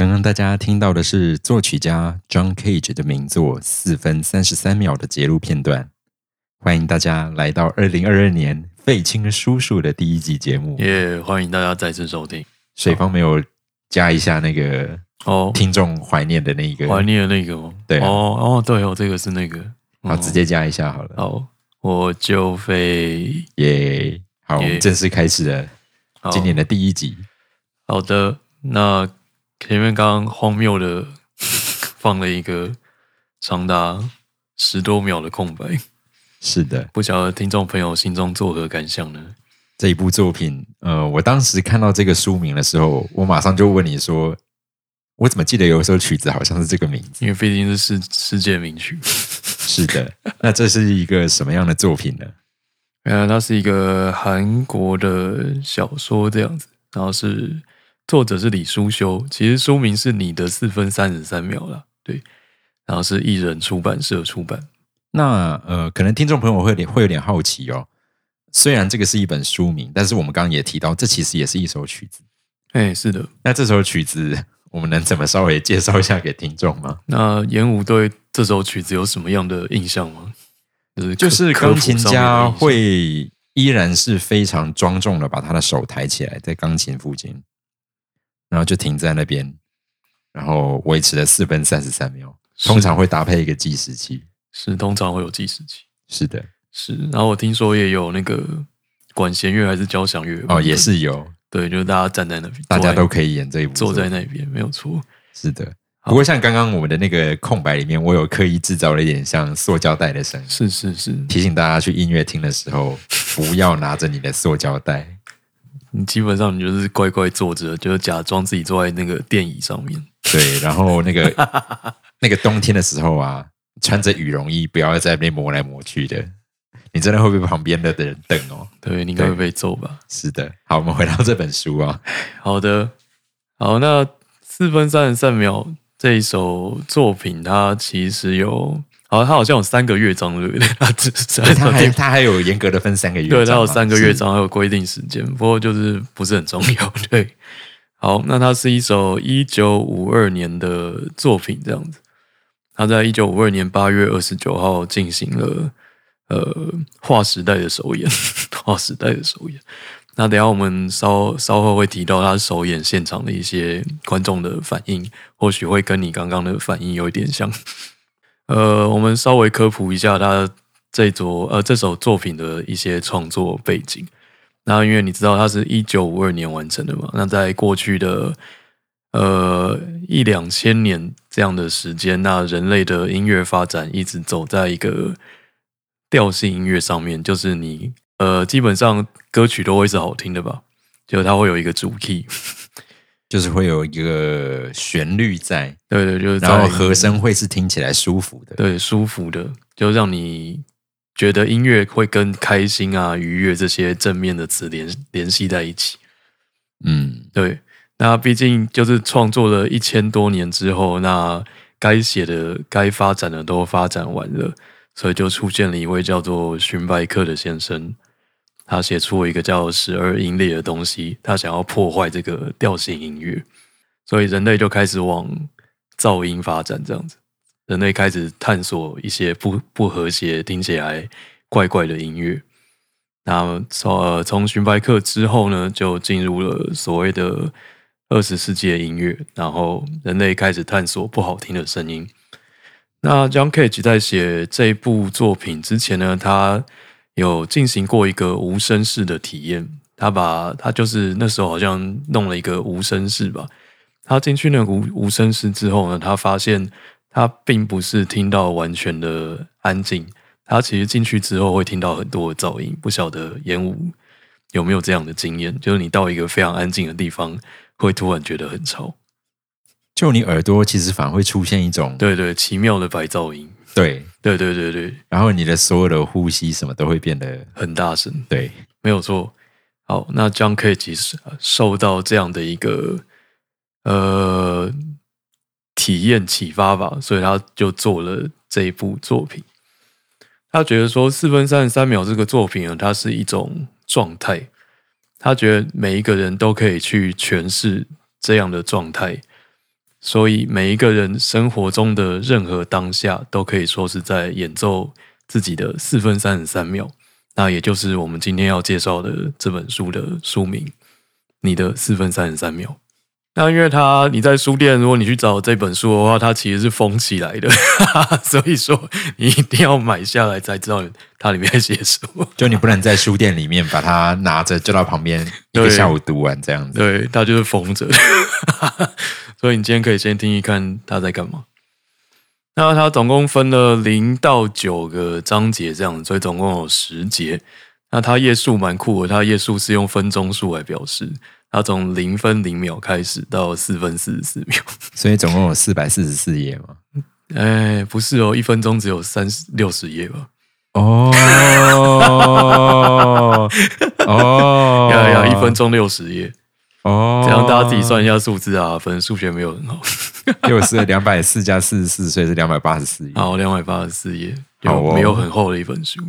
刚刚大家听到的是作曲家 John Cage 的名作四分三十三秒的节录片段。欢迎大家来到二零二二年费青叔叔的第一集节目。耶欢迎大家再次收听。水方没有加一下那个哦，听众怀念的那个，怀念的那个吗？对啊哦哦，对哦，这个是那个。好，哦直接加一下好了。好，我就飞。耶、好，我们正式开始了今年的第一集。好的，那前面刚刚荒谬的 放了一个长达十多秒的空白，是的，不晓得听众朋友心中作何感想呢？这一部作品，呃，我当时看到这个书名的时候，我马上就问你说，我怎么记得有一首曲子好像是这个名字？因为毕竟是世世界名曲，是的，那这是一个什么样的作品呢？呃，它是一个韩国的小说这样子，然后是作者是李书修，其实书名是你的四分三十三秒了，对，然后是艺人出版社出版，那呃，可能听众朋友会会有点好奇哦。虽然这个是一本书名，但是我们刚刚也提到，这其实也是一首曲子。哎，是的，那这首曲子，我们能怎么稍微介绍一下给听众吗？那严武对这首曲子有什么样的印象吗？就是就是钢琴家，会依然是非常庄重的把他的手抬起来，在钢琴附近，然后就停在那边，然后维持了四分三十三秒，通常会搭配一个计时器。是通常会有计时器，是的，是，然后我听说也有那个管弦乐还是交响乐哦，也是有，对，就是大家站在那边，大家都可以演这一部。坐在那边，没有错。是的，不过像刚刚我们的那个空白里面，我有刻意制造了一点像塑胶袋的声音，是是是，提醒大家去音乐厅的时候，不要拿着你的塑胶袋。你基本上你就是乖乖坐着，就是假装自己坐在那个电椅上面。对，然后那个 那个冬天的时候啊，穿着羽绒衣，不要在那边磨来磨去的，你真的会被旁边的人瞪哦。对，你应该会被揍吧？是的，好，我们回到这本书啊、好的，好，那四分三十三秒这一首作品，它其实有，好，它好像有三个乐章，对不对？它只他还他还有严格的分三个乐章对，吗，它有三个乐章，还有规定时间，不过就是不是很重要。对，好，那它是一首一九五二年的作品，这样子。他在一九五二年八月二十九号进行了呃划时代的首演，划时代的首演。那等一下我们稍稍后会提到他首演现场的一些观众的反应，或许会跟你刚刚的反应有一点像。呃，我们稍微科普一下他这组呃这首作品的一些创作背景。那因为你知道它是一九五二年完成的嘛，那在过去的呃一两千年这样的时间，那人类的音乐发展一直走在一个调性音乐上面，就是你呃基本上歌曲都会是好听的吧，就它会有一个主 key，就是会有一个旋律在，对对，就是在然后和声会是听起来舒服的。对舒服的，就让你觉得音乐会跟开心啊、愉悦这些正面的词联联系在一起。嗯，对，那毕竟就是创作了一千多年之后，那该写的、该发展的都发展完了，所以就出现了一位叫做荀白克的先生，他写出了一个叫十二音列的东西，他想要破坏这个调性音乐，所以人类就开始往噪音发展，这样子，人类开始探索一些不不和谐、听起来怪怪的音乐。那从呃从荀白克之后呢，就进入了所谓的二十世纪的音乐，然后人类开始探索不好听的声音。那 John Cage 在写这部作品之前呢，他有进行过一个无声室的体验。他把他就是那时候好像弄了一个无声室吧。他进去那个无无声室之后呢，他发现他并不是听到完全的安静，他其实进去之后会听到很多的噪音。不晓得烟雾有没有这样的经验？就是你到一个非常安静的地方，会突然觉得很吵。就你耳朵其实反而会出现一种对对，奇妙的白噪音。对，对对对对，然后你的所有的呼吸什么都会变得很大声。对，没有错。好，那 John Cage 受到这样的一个呃体验启发吧，所以他就做了这一部作品。他觉得说四分三十三秒这个作品啊，它是一种状态，他觉得每一个人都可以去诠释这样的状态。所以每一个人生活中的任何当下，都可以说是在演奏自己的四分三十三秒。那也就是我们今天要介绍的这本书的书名《你的四分三十三秒》。那因为它你在书店，如果你去找这本书的话，它其实是封起来的，所以说你一定要买下来才知道它里面写什么。就你不能在书店里面把它拿着就到旁边一个下午读完这样子。对，它就是封着的，所以你今天可以先听一看他在干嘛。那它总共分了零到九个章节这样，所以总共有十节。那它页数蛮酷的，它页数是用分钟数来表示，它从零分零秒开始到四分四十四秒。所以总共有四百四十四页嘛。哎，不是哦，一分钟只有三十六十页吧？哦哦，呀呀，一分钟六十页，哦，这样大家自己算一下数字啊。反正数学没有很好。六是两百四加四十四，所以是两百八十四页。好，两百八十四页，有没有很厚的一本书？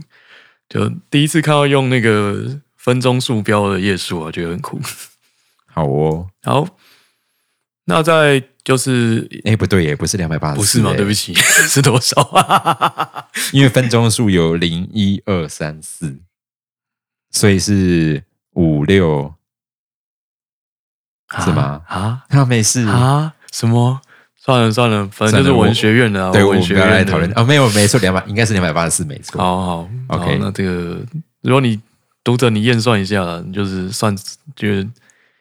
就第一次看到用那个分钟数标的页数啊，觉得很酷。好哦，好，那在就是哎，不对耶，不是两百八十，不是吗？对不起，是多少啊？因为分钟数有零一二三四，所以是五六，是吗啊那没事啊？什么？算了算了，反正就是文学院的啊，对，文学院来讨论。哦，没有，没错，两百应该是两百八十四，没错。好好 OK 好那这个如果你读者你验算一下，你就是算就是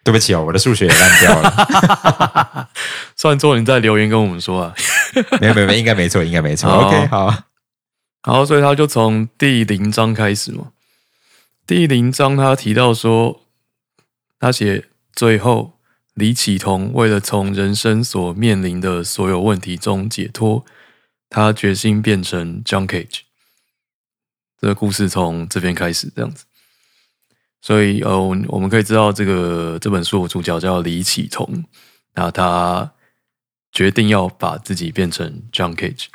对不起哦，我的数学也烂掉了。算错，你再留言跟我们说啊。没有，没有，没有应该没错，应该没错。OK，好，好，所以他就从第零章开始嘛。第零章他提到说，他写最后李启彤为了从人生所面临的所有问题中解脱，他决心变成 John Cage。这个故事从这边开始，这样子。所以呃，我们可以知道这个这本书的主角叫李启彤，那他决定要把自己变成 John Cage。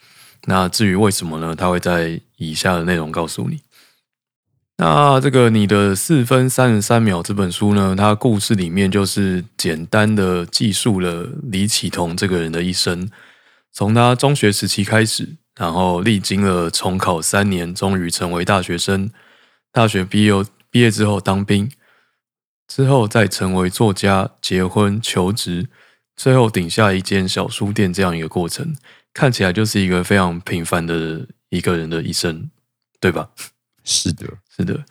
那至于为什么呢？他会在以下的内容告诉你。那这个你的四分三十三秒这本书呢，它故事里面就是简单的记述了李启彤这个人的一生，从他中学时期开始，然后历经了重考三年，终于成为大学生。大学毕业毕业之后当兵，之后再成为作家、结婚、求职，最后顶下一间小书店这样一个过程。看起来就是一个非常平凡的一个人的一生，对吧？是的，是的。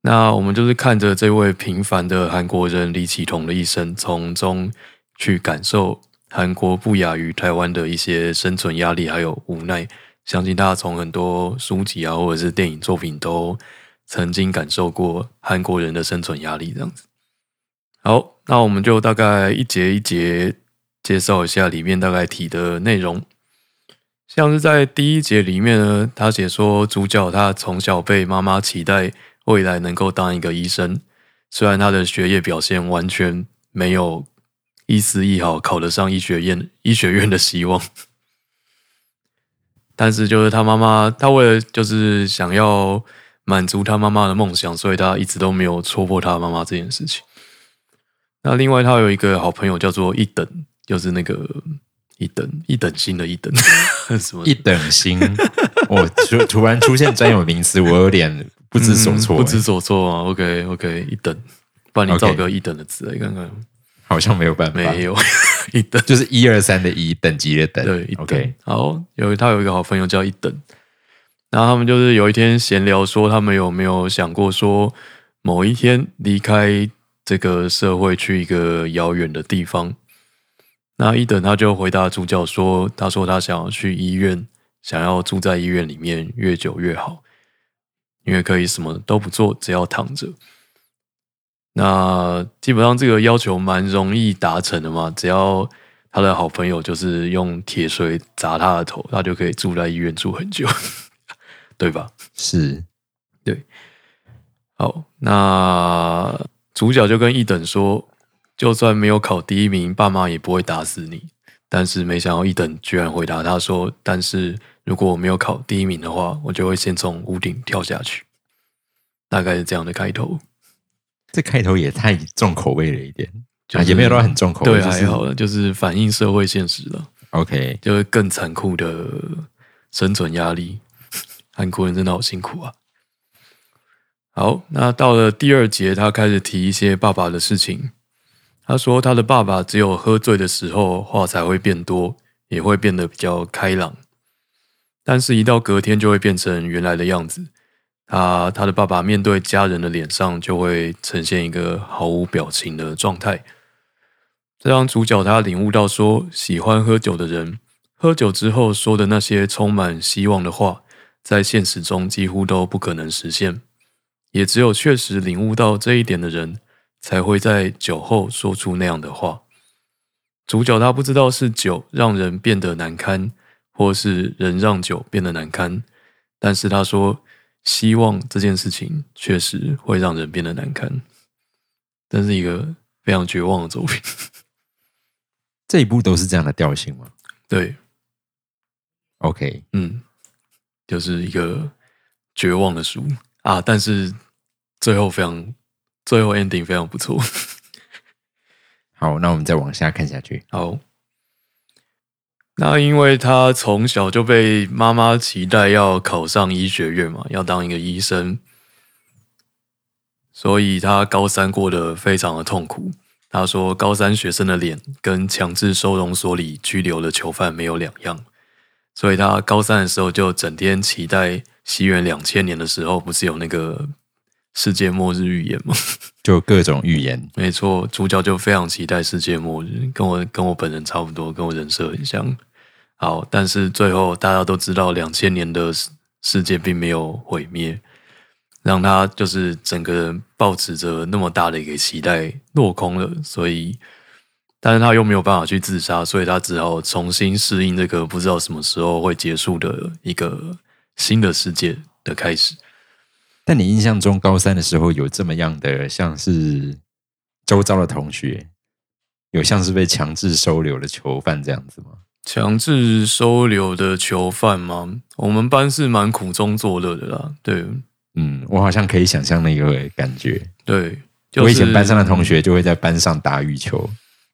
那我们就是看着这位平凡的韩国人李启彤的一生，从中去感受韩国不亚于台湾的一些生存压力还有无奈。相信大家从很多书籍啊，或者是电影作品都曾经感受过韩国人的生存压力这样子。好，那我们就大概一节一节介绍一下里面大概提的内容。像是在第一节里面呢，他写说主角他从小被妈妈期待未来能够当一个医生，虽然他的学业表现完全没有一丝一毫考得上医学院 医学院的希望，但是就是他妈妈，他为了就是想要满足他妈妈的梦想，所以他一直都没有戳破他妈妈这件事情。那另外他有一个好朋友叫做一等，就是那个一等一等星的一等，什么一等星，我突突然出现专有名词，我有点不知所措、嗯不知所措啊。OK OK，一等，不然你造个一等的词来看看。好像没有办法，没有一等，就是一二三的一等级的等。对一等。OK，好，有他有一个好朋友叫一等，然后他们就是有一天闲聊说，他们有没有想过说，某一天离开这个社会，去一个遥远的地方。那一等他就回答主角说，他说他想要去医院，想要住在医院里面越久越好，因为可以什么都不做，只要躺着。那基本上这个要求蛮容易达成的嘛，只要他的好朋友就是用铁锤砸他的头，他就可以住在医院住很久，对吧？是对好，那主角就跟一等说，就算没有考第一名，爸妈也不会打死你。但是没想到一等居然回答他说：“但是如果我没有考第一名的话，我就会先从屋顶跳下去。”大概是这样的开头。这开头也太重口味了一点。就是啊也没有到很重口味对，就是还好了，就是反映社会现实了，OK，就是更残酷的生存压力。韩国人真的好辛苦啊！好，那到了第二节，他开始提一些爸爸的事情。他说，他的爸爸只有喝醉的时候话才会变多，也会变得比较开朗，但是，一到隔天就会变成原来的样子。他他的爸爸面对家人的脸上就会呈现一个毫无表情的状态。这让主角他领悟到说，喜欢喝酒的人，喝酒之后说的那些充满希望的话，在现实中几乎都不可能实现。也只有确实领悟到这一点的人，才会在酒后说出那样的话。主角他不知道是酒让人变得难堪，或是人让酒变得难堪，但是他说，希望这件事情确实会让人变得难堪。真是一个非常绝望的作品。这一部都是这样的调性吗 对，？OK，嗯，就是一个绝望的书啊，但是最后非常，最后 ending 非常不错。好，那我们再往下看下去。好，那因为他从小就被妈妈期待要考上医学院嘛，要当一个医生，所以他高三过得非常的痛苦。他说，高三学生的脸跟强制收容所里拘留的囚犯没有两样，所以他高三的时候就整天期待西元两千年的时候，不是有那个世界末日预言吗？就各种预言，没错，主角就非常期待世界末日，跟我跟我本人差不多，跟我人设很像。好，但是最后大家都知道，两千年的世世界并没有毁灭，让他就是整个人抱持着那么大的一个期待落空了。所以，但是他又没有办法去自杀，所以他只好重新适应这个不知道什么时候会结束的一个新的世界的开始。但你印象中高三的时候有这么样的，像是周遭的同学，有像是被强制收留的囚犯这样子吗？强制收留的囚犯吗？我们班是蛮苦中作乐的啦。对嗯，我好像可以想象那个感觉。对，就是、我以前班上的同学就会在班上打羽球，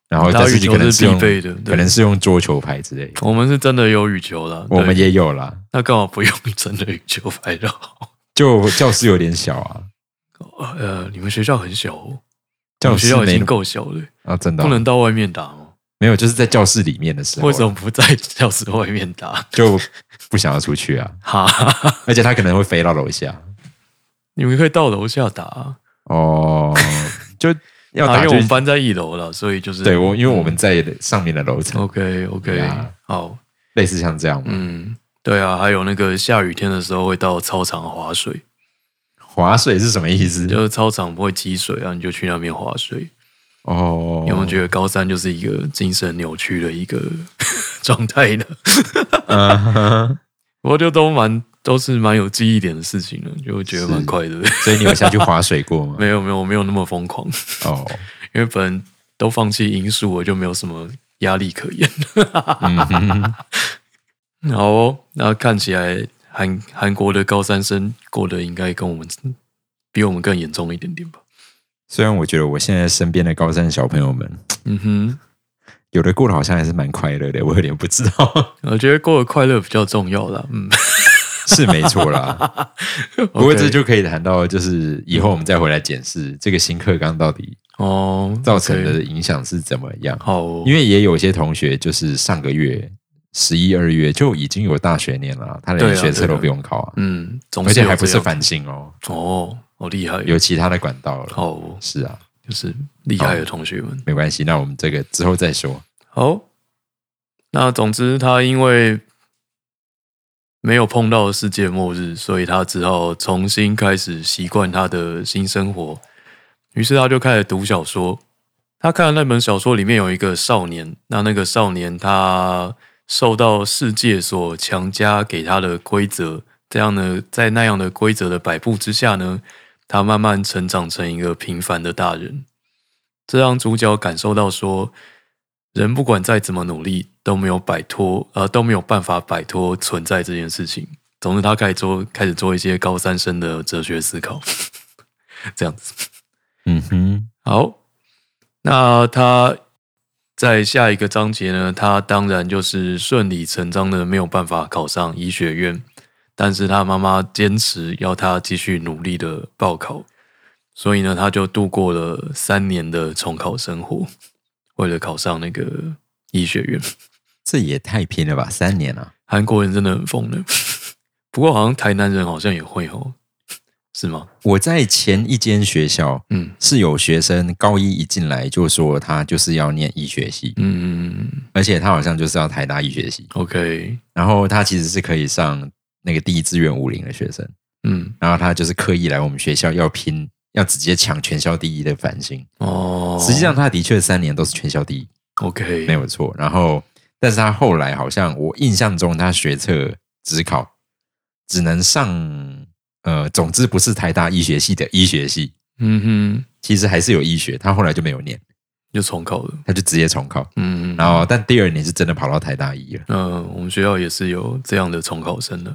然后打但是羽球是可能是用的可能是用桌球拍之类的。我们是真的有羽球啦。我们也有啦，那干嘛不用真的羽球拍就好？就教室有点小啊，呃，你们学校很小哦，我教们学校已经够小了，啊，真的哦不能到外面打吗？没有，就是在教室里面的时候，为什么不在教室外面打？就不想要出去啊？哈，而且他可能会飞到楼下你们可以到楼下打啊。哦，就要啊，因为打就我们班在一楼了，所以就是对我，因为我们在上面的楼层，OK OK，、啊好，类似像这样。嗯，对啊，还有那个下雨天的时候会到操场划水，划水是什么意思？就是操场不会积水啊，你就去那边划水。哦，有没有觉得高三就是一个精神扭曲的一个 状态呢？嗯哼不过就都蛮都是蛮有记忆点的事情了，就会觉得蛮快乐的。所以你有下去划水过吗？没 有没有，我没有那么疯狂，哦，因为本人都放弃因素，我就没有什么压力可言。好哦，那看起来韩韩国的高三生过得应该跟我们比我们更严重一点点吧？虽然我觉得我现在身边的高三小朋友们，嗯哼，有的过得好像还是蛮快乐的，我有点不知道，我觉得过得快乐比较重要啦。嗯，是没错啦。不过这就可以谈到，就是以后我们再回来检视这个新课纲到底哦造成的影响是怎么样。好哦，因为也有些同学就是上个月十一二月就已经有大学年了，他连学测都不用考啊，嗯，总而且还不是繁星哦，哦，好厉害，有其他的管道了。好哦，是啊，就是厉害的同学们。没关系，那我们这个之后再说。好，那总之他因为没有碰到世界末日，所以他只好重新开始习惯他的新生活。于是他就开始读小说。他看的那本小说里面有一个少年，那那个少年他受到世界所强加给他的规则，这样呢，在那样的规则的摆布之下呢，他慢慢成长成一个平凡的大人。这让主角感受到说，人不管再怎么努力，都没有摆脱，呃，都没有办法摆脱存在这件事情。总之，他开始做，开始做一些高三生的哲学思考，这样子。嗯哼，好，那他在下一个章节呢，他当然就是顺理成章的没有办法考上医学院，但是他妈妈坚持要他继续努力的报考，所以呢，他就度过了三年的重考生活，为了考上那个医学院。这也太拼了吧！三年啊，韩国人真的很疯的，不过好像台南人好像也会哦，是吗？我在前一间学校，嗯。是有学生高一一进来就说他就是要念医学系，嗯嗯嗯而且他好像就是要台大医学系，，OK，然后他其实是可以上那个第一志愿五零的学生，嗯。然后他就是刻意来我们学校要拼，要直接抢全校第一的繁星。哦，实际上他的确三年都是全校第一，OK 没有错。然后，但是他后来好像我印象中他学测只考只能上呃，总之不是台大医学系的医学系，嗯哼，其实还是有医学，他后来就没有念，就重考了，他就直接重考。嗯，然后，但第二年是真的跑到台大医了。嗯、我们学校也是有这样的重考生的。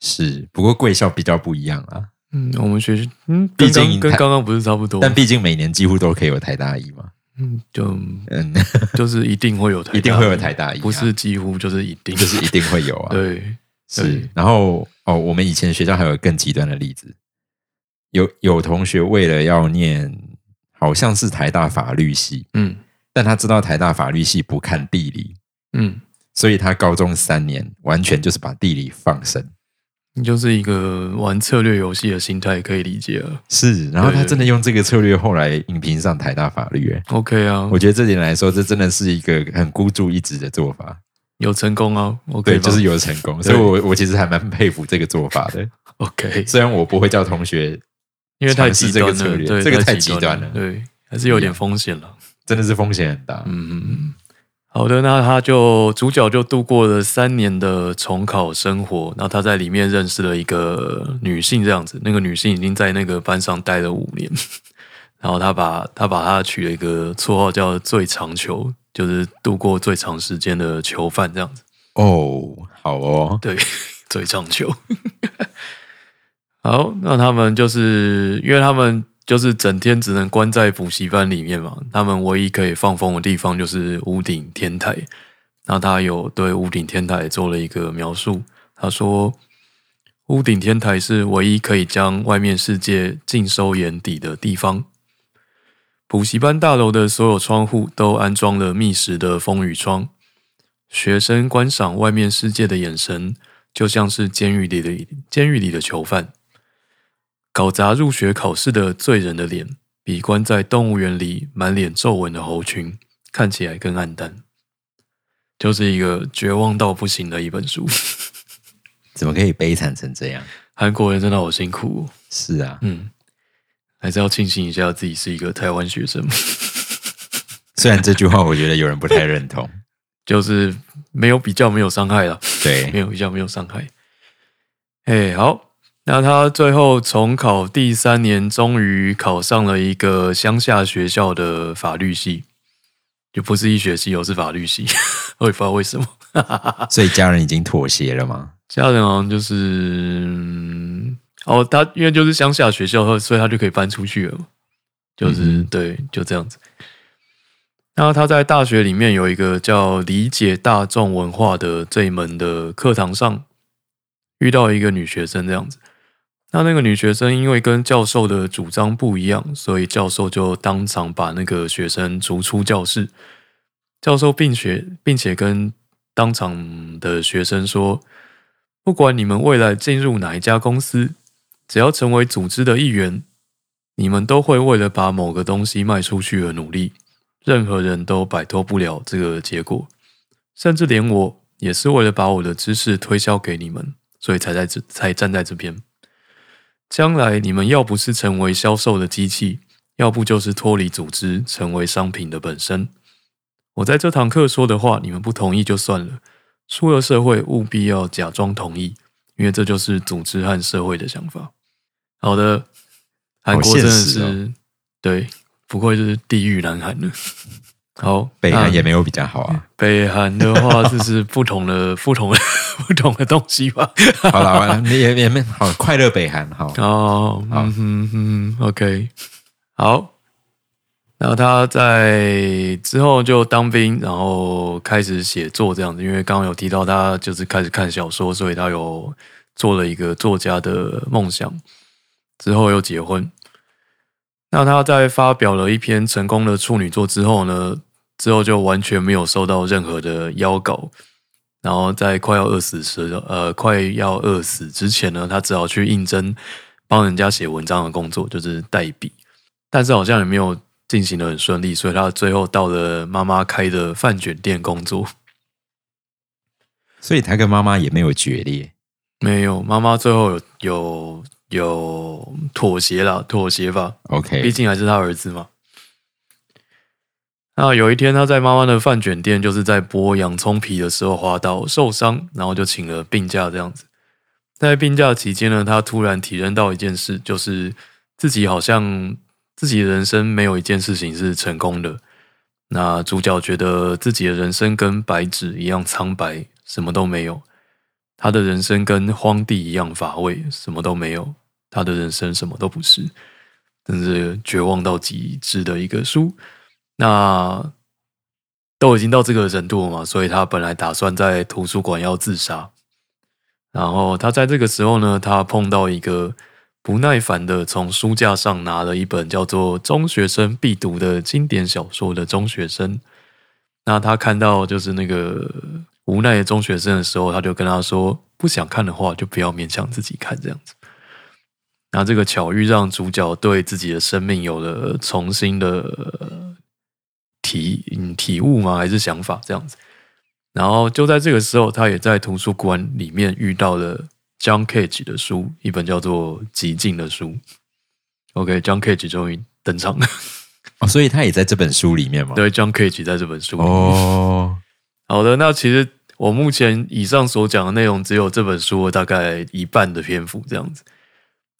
是，不过贵校比较不一样啊，嗯，我们学校嗯，毕竟跟刚刚不是差不多，但毕竟每年几乎都可以有台大一嘛。嗯，就嗯，就是一定会有台大，一定会有台大一啊。不是几乎就是一定，就是一定会有啊。对，是。然后哦，我们以前学校还有更极端的例子，有有同学为了要念，好像是台大法律系，嗯。但他知道台大法律系不看地理，嗯，所以他高中三年完全就是把地理放生。你就是一个玩策略游戏的心态，可以理解了。是，然后他真的用这个策略，后来影评上台大法律。欸 OK 啊，我觉得这点来说，这真的是一个很孤注一掷的做法。有成功哦，OK，对，就是有成功，所以我我其实还蛮佩服这个做法的。OK，虽然我不会叫同学，因为太尝试极端了，这个策略对，这个太极极端了对，还是有点风险了。真的是风险很大。嗯嗯嗯。好的，那他就主角就度过了三年的重考生活，然后他在里面认识了一个女性，这样子，那个女性已经在那个班上待了五年，然后他把他把他取了一个绰号叫“最长球”，就是度过最长时间的囚犯这样子。哦，好哦，对，最长球。好，那他们就是因为他们就是整天只能关在补习班里面嘛，他们唯一可以放风的地方就是屋顶天台。那他有对屋顶天台做了一个描述，他说：“屋顶天台是唯一可以将外面世界尽收眼底的地方。补习班大楼的所有窗户都安装了密实的风雨窗，学生观赏外面世界的眼神，就像是监狱里的监狱里的囚犯。搞砸入学考试的罪人的脸，比关在动物园里满脸皱纹的猴群看起来更暗淡。就是一个绝望到不行的一本书。怎么可以悲惨成这样？韩国人真的好辛苦、哦，是啊，嗯，还是要庆幸一下自己是一个台湾学生，虽然这句话我觉得有人不太认同，就是没有比较，没有伤害了。对没对，有比较，没有伤害。哎，好，那他最后重考第三年，终于考上了一个乡下学校的法律系，就不是医学系，哦，是法律系。我也不知道为什么，所以家人已经妥协了吗？家人好像就是，嗯哦，他因为就是乡下学校，所以他就可以搬出去了嘛，就是、嗯对，就这样子。那他在大学里面有一个叫理解大众文化的这一门的课堂上，遇到一个女学生这样子。那那个女学生因为跟教授的主张不一样，所以教授就当场把那个学生逐出教室。教授并且并且跟当场的学生说，不管你们未来进入哪一家公司，只要成为组织的一员，你们都会为了把某个东西卖出去而努力。任何人都摆脱不了这个结果，甚至连我也是为了把我的知识推销给你们，所以才在这才站在这边。将来你们要不是成为销售的机器，要不就是脱离组织，成为商品的本身。我在这堂课说的话，你们不同意就算了，出了社会务必要假装同意，因为这就是组织和社会的想法。好的，韩国真的是、哦对，不愧是地狱男韩了。好，北韩也没有比较好啊。北韩的话，就是不同的、不同的、不同的东西吧？好了，好了，你也也没好，快乐北韩好。哦，好嗯哼哼，OK，好。然后他在之后就当兵，然后开始写作这样子。因为刚刚有提到他就是开始看小说，所以他有做了一个作家的梦想。之后又结婚。那他在发表了一篇成功的处女作之后呢，之后就完全没有收到任何的邀稿。然后在快要饿死时，呃，快要饿死之前呢，他只好去应征帮人家写文章的工作，就是代笔。但是好像也没有。进行的很顺利，所以他最后到了妈妈开的饭卷店工作。所以他跟妈妈也没有决裂，没有妈妈最后有有有妥协了，妥协吧。OK，毕竟还是他儿子嘛。那有一天他在妈妈的饭卷店，就是在剥洋葱皮的时候滑倒受伤，然后就请了病假这样子。在病假期间呢，他突然体认到一件事，就是自己好像。自己的人生没有一件事情是成功的。那主角觉得自己的人生跟白纸一样苍白，什么都没有。他的人生跟荒地一样乏味，什么都没有。他的人生什么都不是，真是绝望到极致的一个书。那都已经到这个程度了嘛，所以他本来打算在图书馆要自杀。然后他在这个时候呢，他碰到一个。不耐烦的从书架上拿了一本叫做《中学生必读的经典小说》的中学生，那他看到就是那个无奈的中学生的时候，他就跟他说：“不想看的话，就不要勉强自己看。”这样子，那这个巧遇让主角对自己的生命有了重新的体体悟吗？还是想法这样子？然后就在这个时候，他也在图书馆里面遇到了。John Cage 的书，一本叫做《极境》的书。OK，John Cage 终于登场了。哦，所以他也在这本书里面吗？对，John Cage 在这本书里面。哦，好的。那其实我目前以上所讲的内容，只有这本书大概一半的篇幅这样子。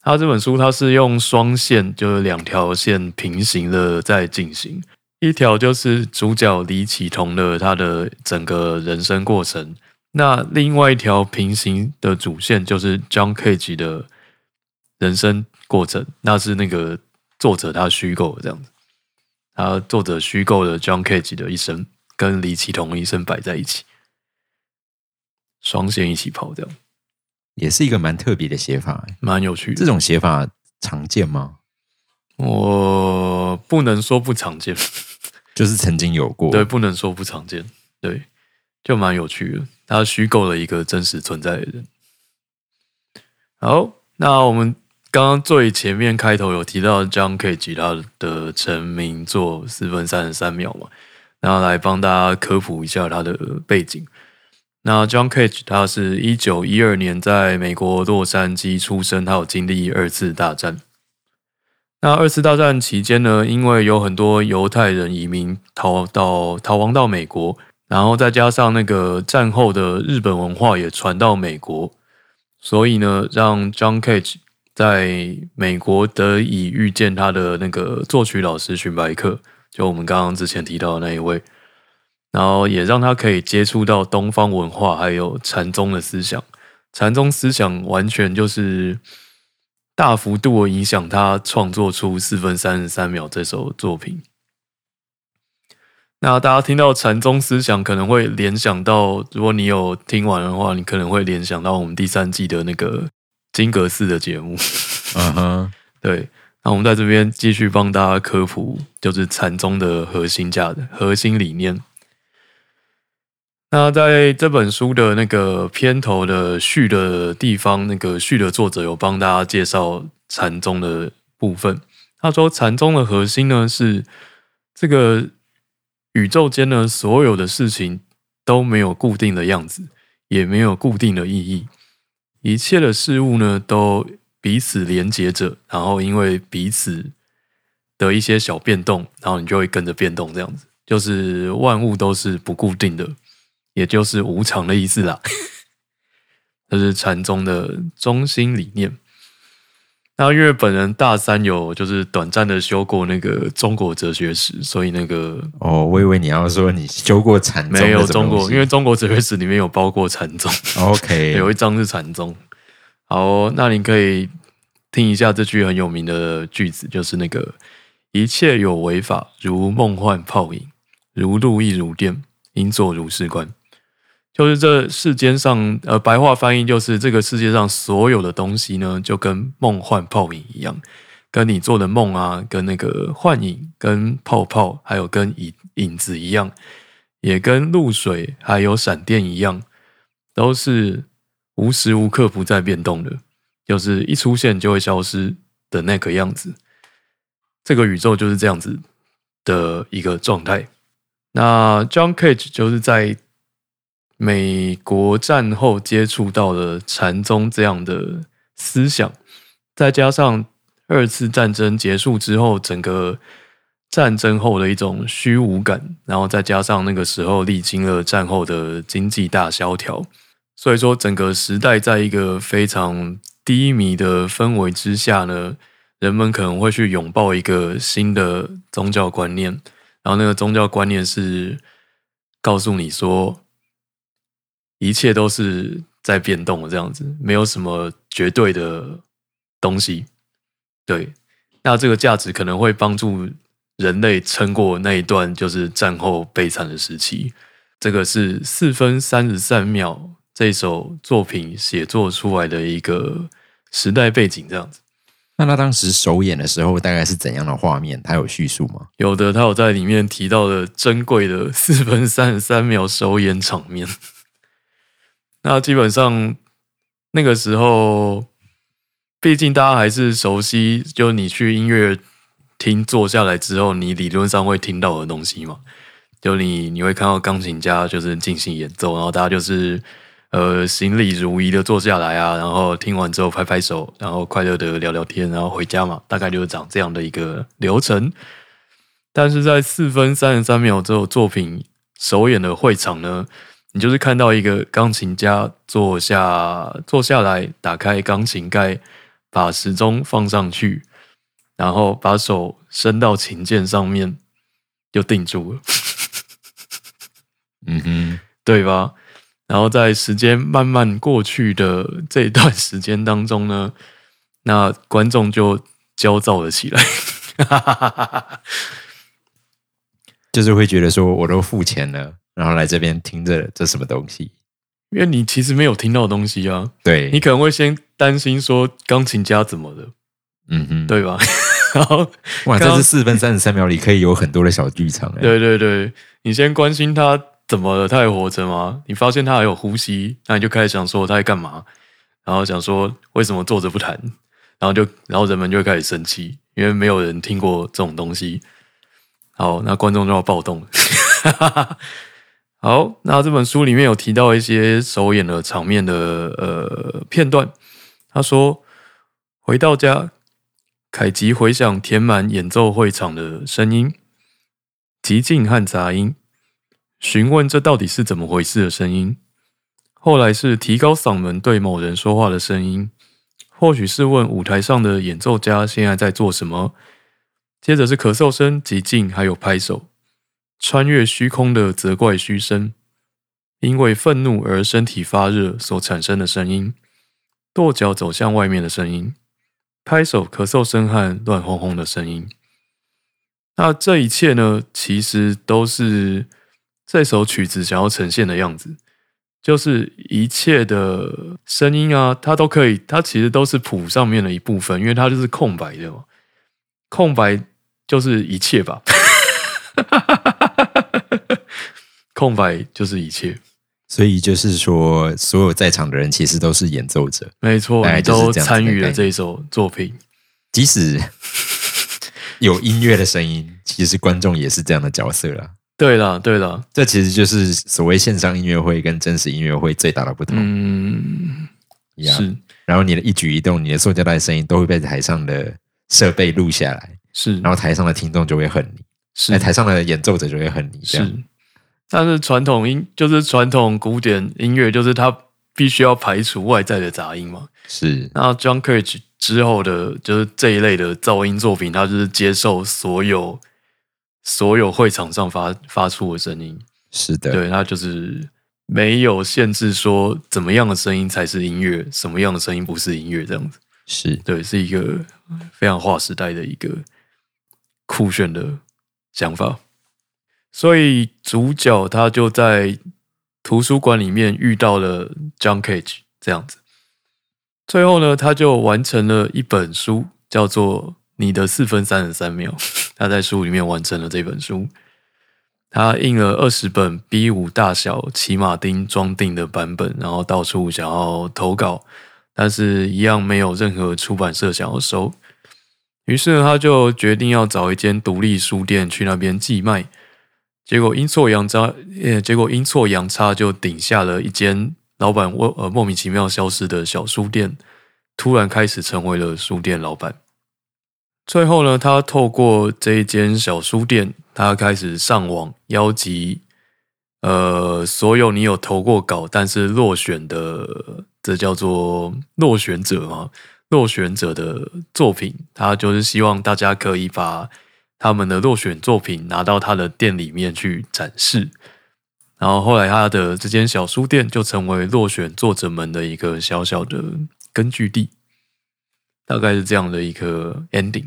他这本书，它是用双线，就是两条线平行的在进行。一条就是主角李启彤的他的整个人生过程。那另外一条平行的主线就是 John Cage 的人生过程，那是那个作者他虚构的这样子，他作者虚构的 John Cage 的一生跟李启彤一生摆在一起，双线一起跑，掉也是一个蛮特别的写法，蛮有趣。这种写法常见吗？我不能说不常见，就是曾经有过，对，不能说不常见，对，就蛮有趣的。他虚构了一个真实存在的人。好，那我们刚刚最前面开头有提到 John Cage 他的成名作四分三十三秒嘛，然后来帮大家科普一下他的背景。那 John Cage 他是一九一二年在美国洛杉矶出生，他有经历二次大战。那二次大战期间呢，因为有很多犹太人移民逃到逃亡到美国。然后再加上那个战后的日本文化也传到美国，所以呢，让 John Cage 在美国得以遇见他的那个作曲老师荀白克，就我们刚刚之前提到的那一位，然后也让他可以接触到东方文化，还有禅宗的思想。禅宗思想完全就是大幅度的影响他创作出四分三十三秒这首作品。那大家听到禅宗思想，可能会联想到，如果你有听完的话，你可能会联想到我们第三季的那个金阁寺的节目。嗯哼，对。那我们在这边继续帮大家科普，就是禅宗的核心价值核心理念。那在这本书的那个片头的序的地方，那个序的作者有帮大家介绍禅宗的部分。他说，禅宗的核心呢是这个。宇宙间呢，所有的事情都没有固定的样子，也没有固定的意义。一切的事物呢，都彼此连接着，然后因为彼此的一些小变动，然后你就会跟着变动。这样子，就是万物都是不固定的，也就是无常的意思啦。这是禅宗的中心理念。那因为本人大三有就是短暂的修过那个中国哲学史，所以那个哦，我以为你要说你修过禅宗，没有中国，因为中国哲学史里面有包括禅宗。OK，有一章是禅宗。好，那你可以听一下这句很有名的句子，就是那个一切有为法，如梦幻泡影，如露亦如电，应作如是观。就是这世间上，呃，白话翻译就是这个世界上所有的东西呢，就跟梦幻泡影一样，跟你做的梦啊，跟那个幻影、跟泡泡，还有跟影影子一样，也跟露水还有闪电一样，都是无时无刻不在变动的，就是一出现就会消失的那个样子。这个宇宙就是这样子的一个状态。那 John Cage 就是在。美国战后接触到了禅宗这样的思想，再加上二次战争结束之后，整个战争后的一种虚无感，然后再加上那个时候历经了战后的经济大萧条，所以说整个时代在一个非常低迷的氛围之下呢，人们可能会去拥抱一个新的宗教观念，然后那个宗教观念是告诉你说。一切都是在变动的，这样子没有什么绝对的东西。对，那这个价值可能会帮助人类撑过那一段就是战后悲惨的时期。这个是四分三十三秒这首作品写作出来的一个时代背景，这样子。那他当时首演的时候，大概是怎样的画面？他有叙述吗？有的，他有在里面提到的珍贵的四分三十三秒首演场面。那基本上那个时候，毕竟大家还是熟悉，就你去音乐厅坐下来之后，你理论上会听到的东西嘛。就你你会看到钢琴家就是进行演奏，然后大家就是呃行礼如仪的坐下来啊，然后听完之后拍拍手，然后快乐的聊聊天，然后回家嘛，大概就是长这样的一个流程。但是在四分三十三秒之后，作品首演的会场呢？你就是看到一个钢琴家坐下坐下来，打开钢琴盖，把时钟放上去，然后把手伸到琴键上面，就定住了。嗯哼，对吧？然后在时间慢慢过去的这一段时间当中呢，那观众就焦躁了起来，就是会觉得说，我都付钱了。然后来这边听着这什么东西？因为你其实没有听到东西啊。对，你可能会先担心说钢琴家怎么了，嗯哼，对吧？然后哇，这是四分三十三秒里可以有很多的小剧场。对对对，你先关心他怎么了，他还活着吗？你发现他还有呼吸，那你就开始想说他在干嘛？然后想说为什么坐着不弹？然后就然后人们就会开始生气，因为没有人听过这种东西。好，那观众就要暴动。好，那这本书里面有提到一些首演的场面的呃片段。他说，回到家，凯吉回想填满演奏会场的声音、寂静和杂音，询问这到底是怎么回事的声音。后来是提高嗓门对某人说话的声音，或许是问舞台上的演奏家现在在做什么。接着是咳嗽声、寂静，还有拍手。穿越虚空的责怪嘘声，因为愤怒而身体发热所产生的声音，跺脚走向外面的声音，拍手、咳嗽声和乱哄哄的声音。那这一切呢，其实都是这首曲子想要呈现的样子，就是一切的声音啊，它都可以，它其实都是谱上面的一部分，因为它就是空白的嘛，空白就是一切吧。空白就是一切，所以就是说，所有在场的人其实都是演奏者，没错，都参与了这一首作品。即使有音乐的声音，其实观众也是这样的角色啦。对了，对了，这其实就是所谓线上音乐会跟真实音乐会最大的不同。嗯，是。然后你的一举一动，你的塑胶袋声音都会被台上的设备录下来，是。然后台上的听众就会恨你。是，台上的演奏者就会很厉害。是，但是传统音就是传统古典音乐，就是它必须要排除外在的杂音嘛。是，那 John Cage 之后的，就是这一类的噪音作品，它就是接受所有所有会场上发发出的声音。是的，对，它就是没有限制说怎么样的声音才是音乐，什么样的声音不是音乐这样子。是对，是一个非常划时代的一个。酷炫的想法。所以主角他就在图书馆里面遇到了 John Cage 这样子。最后呢，他就完成了一本书，叫做《你的四分三十三秒》。他在书里面完成了这本书。他印了二十本 B 五大小骑马丁装订的版本，然后到处想要投稿，但是一样没有任何出版社想要收。于是呢，他就决定要找一间独立书店去那边寄卖。结果阴错阳差，呃，结果阴错阳差就顶下了一间老板莫呃莫名其妙消失的小书店，突然开始成为了书店老板。最后呢，他透过这一间小书店，他开始上网邀集，呃，所有你有投过稿但是落选的，这叫做落选者嘛？落选者的作品，他就是希望大家可以把他们的落选作品拿到他的店里面去展示。然后后来他的这间小书店就成为落选作者们的一个小小的根据地。大概是这样的一个 ending。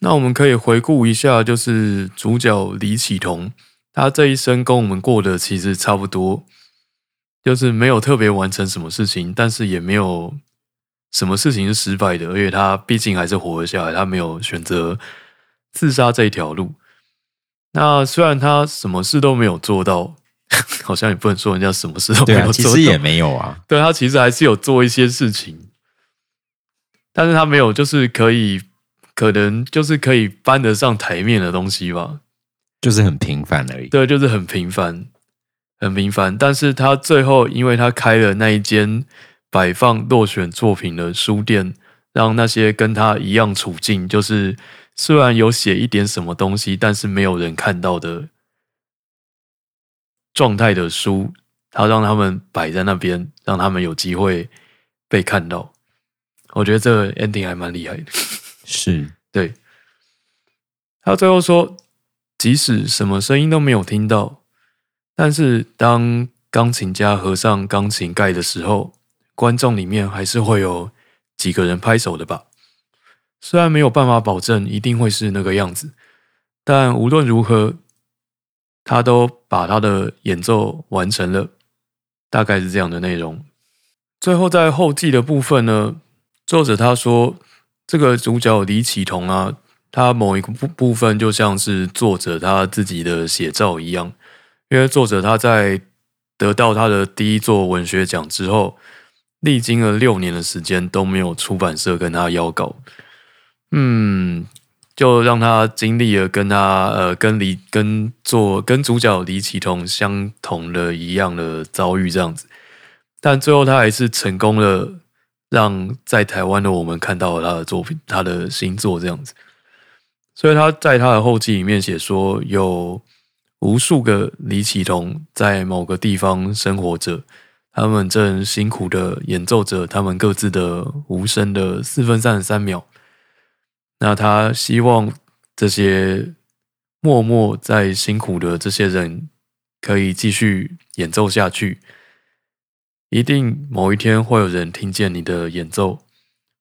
那我们可以回顾一下，就是主角李启彤，他这一生跟我们过的其实差不多，就是没有特别完成什么事情，但是也没有什么事情是失败的，而且他毕竟还是活了下来，他没有选择自杀这一条路。那虽然他什么事都没有做到，好像也不能说人家什么事都没有做到，其实也没有啊。对他其实还是有做一些事情。但是他没有，就是可以，可能就是可以搬得上台面的东西吧，就是很平凡而已。对，就是很平凡，很平凡。但是他最后，因为他开了那一间摆放落选作品的书店，让那些跟他一样处境，就是虽然有写一点什么东西，但是没有人看到的状态的书，他让他们摆在那边，让他们有机会被看到。我觉得这个 ending 还蛮厉害的，是 对。他最后说，即使什么声音都没有听到，但是当钢琴家合上钢琴盖的时候，观众里面还是会有几个人拍手的吧。虽然没有办法保证一定会是那个样子，但无论如何，他都把他的演奏完成了，大概是这样的内容。最后在后记的部分呢？作者他说，这个主角李启彤啊，他某一个部部分就像是作者他自己的写照一样，因为作者他在得到他的第一座文学奖之后，历经了六年的时间都没有出版社跟他邀稿，嗯，就让他经历了跟他呃跟李跟做跟主角李启彤相同的一样的遭遇这样子，但最后他还是成功了。让在台湾的我们看到了他的作品，他的新作这样子。所以他在他的后记里面写说，有无数个李启彤在某个地方生活着，他们正辛苦的演奏着他们各自的无声的四分三十三秒。那他希望这些默默在辛苦的这些人可以继续演奏下去。一定某一天会有人听见你的演奏，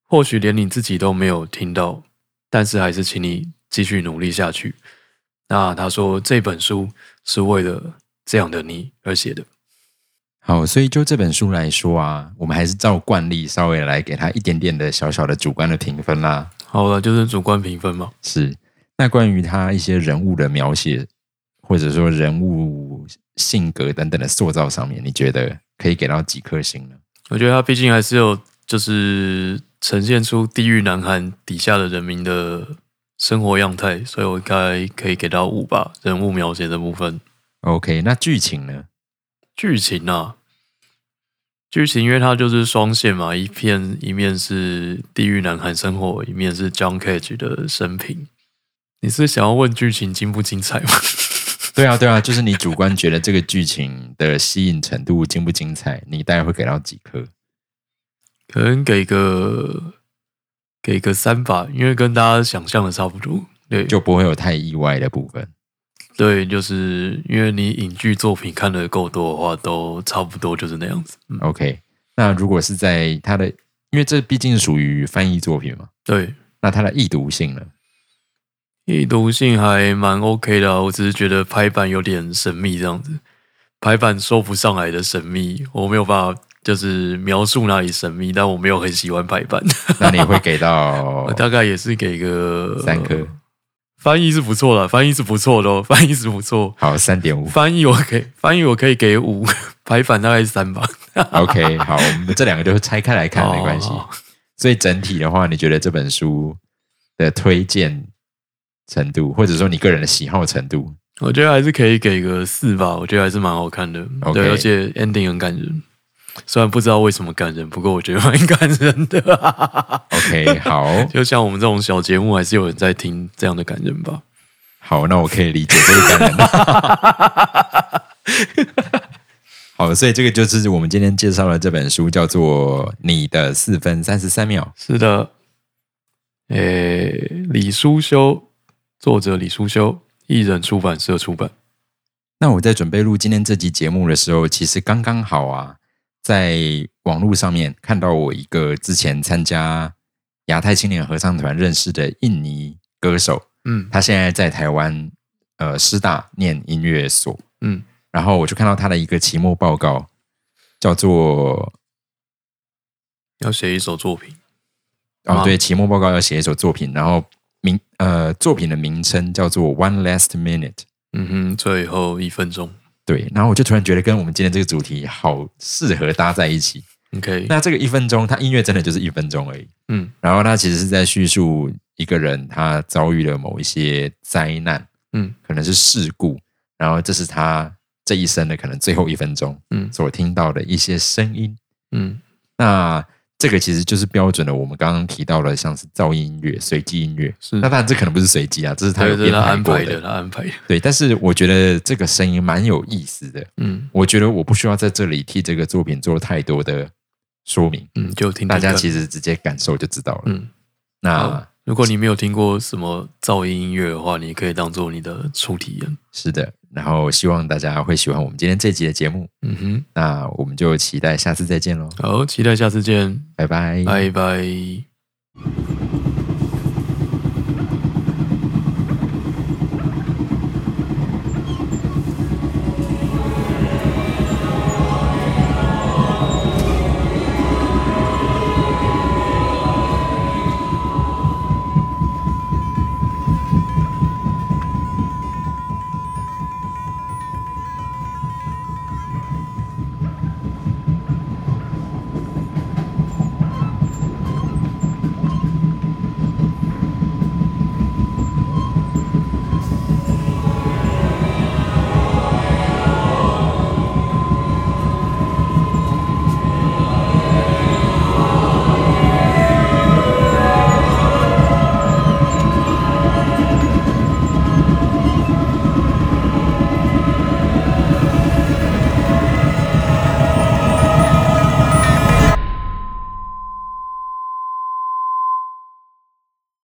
或许连你自己都没有听到，但是还是请你继续努力下去。那他说这本书是为了这样的你而写的。好，所以就这本书来说啊，我们还是照惯例稍微来给他一点点的小小的主观的评分啦。好了，就是主观评分嘛。是。那关于他一些人物的描写，或者说人物性格等等的塑造上面，你觉得？可以给到几颗星呢？我觉得他毕竟还是有，就是呈现出地狱南韩底下的人民的生活样态，所以我应该可以给到五吧。人物描写的部分，OK。那剧情呢？剧情啊，剧情因为它就是双线嘛，一片一面是地狱男孩生活，一面是 John Cage 的生平。你是想要问剧情精不精彩吗？对啊，对啊，就是你主观觉得这个剧情的吸引程度精不精彩？你大概会给到几颗？可能给个给个三吧，因为跟大家想象的差不多。对，就不会有太意外的部分。对，就是因为你影剧作品看的够多的话，都差不多就是那样子。OK，那如果是在他的，因为这毕竟是属于翻译作品嘛，对，那它的易读性呢？易读性还蛮 OK 的啊、我只是觉得排版有点神秘，这样子。排版说不上来的神秘，我没有办法就是描述哪里神秘，但我没有很喜欢排版，那你会给到 大概也是给个三颗，翻译是不错的，翻译是不错的哦，翻译是不错。好三点五。翻译我可以 翻译我可以给五，排版大概是三吧。OK，好，我们这两个就拆开来看，没关系。哦所以整体的话，你觉得这本书的推荐程度，或者说你个人的喜好程度，我觉得还是可以给个四吧，我觉得还是蛮好看的。对，而且 ending 很感人。虽然不知道为什么感人，不过我觉得蛮感人的。OK，好就像我们这种小节目，还是有人在听这样的感人吧。好，那我可以理解这个感人。好，所以这个就是我们今天介绍的这本书，叫做《你的四分三十三秒》。是的，诶，李书修，作者李书修，艺人出版社出版。那我在准备录今天这集节目的时候，其实刚刚好啊，在网络上面看到我一个之前参加亚太青年合唱团认识的印尼歌手，嗯他现在在台湾呃师大念音乐所，嗯，然后我就看到他的一个期末报告，叫做要写一首作品。哦，啊对，期末报告要写一首作品，然后名呃作品的名称叫做 One Last Minute。嗯哼，最后一分钟。对，然后我就突然觉得跟我们今天这个主题好适合搭在一起。OK，那这个一分钟，它音乐真的就是一分钟而已。嗯然后它其实是在叙述一个人他遭遇了某一些灾难，嗯可能是事故，然后这是他这一生的可能最后一分钟嗯所听到的一些声音。嗯那这个其实就是标准的，我们刚刚提到了，像是噪音音乐、随机音乐。是那当然这可能不是随机啊，这是他，有编排过的。安排的，他安排的。对，但是我觉得这个声音蛮有意思的。嗯我觉得我不需要在这里替这个作品做太多的说明，嗯，就听听大家其实直接感受就知道了。嗯，那如果你没有听过什么噪音音乐的话，你可以当做你的初体验。是的，然后希望大家会喜欢我们今天这集的节目。嗯哼，那我们就期待下次再见喽，好，期待下次见，拜拜。拜拜。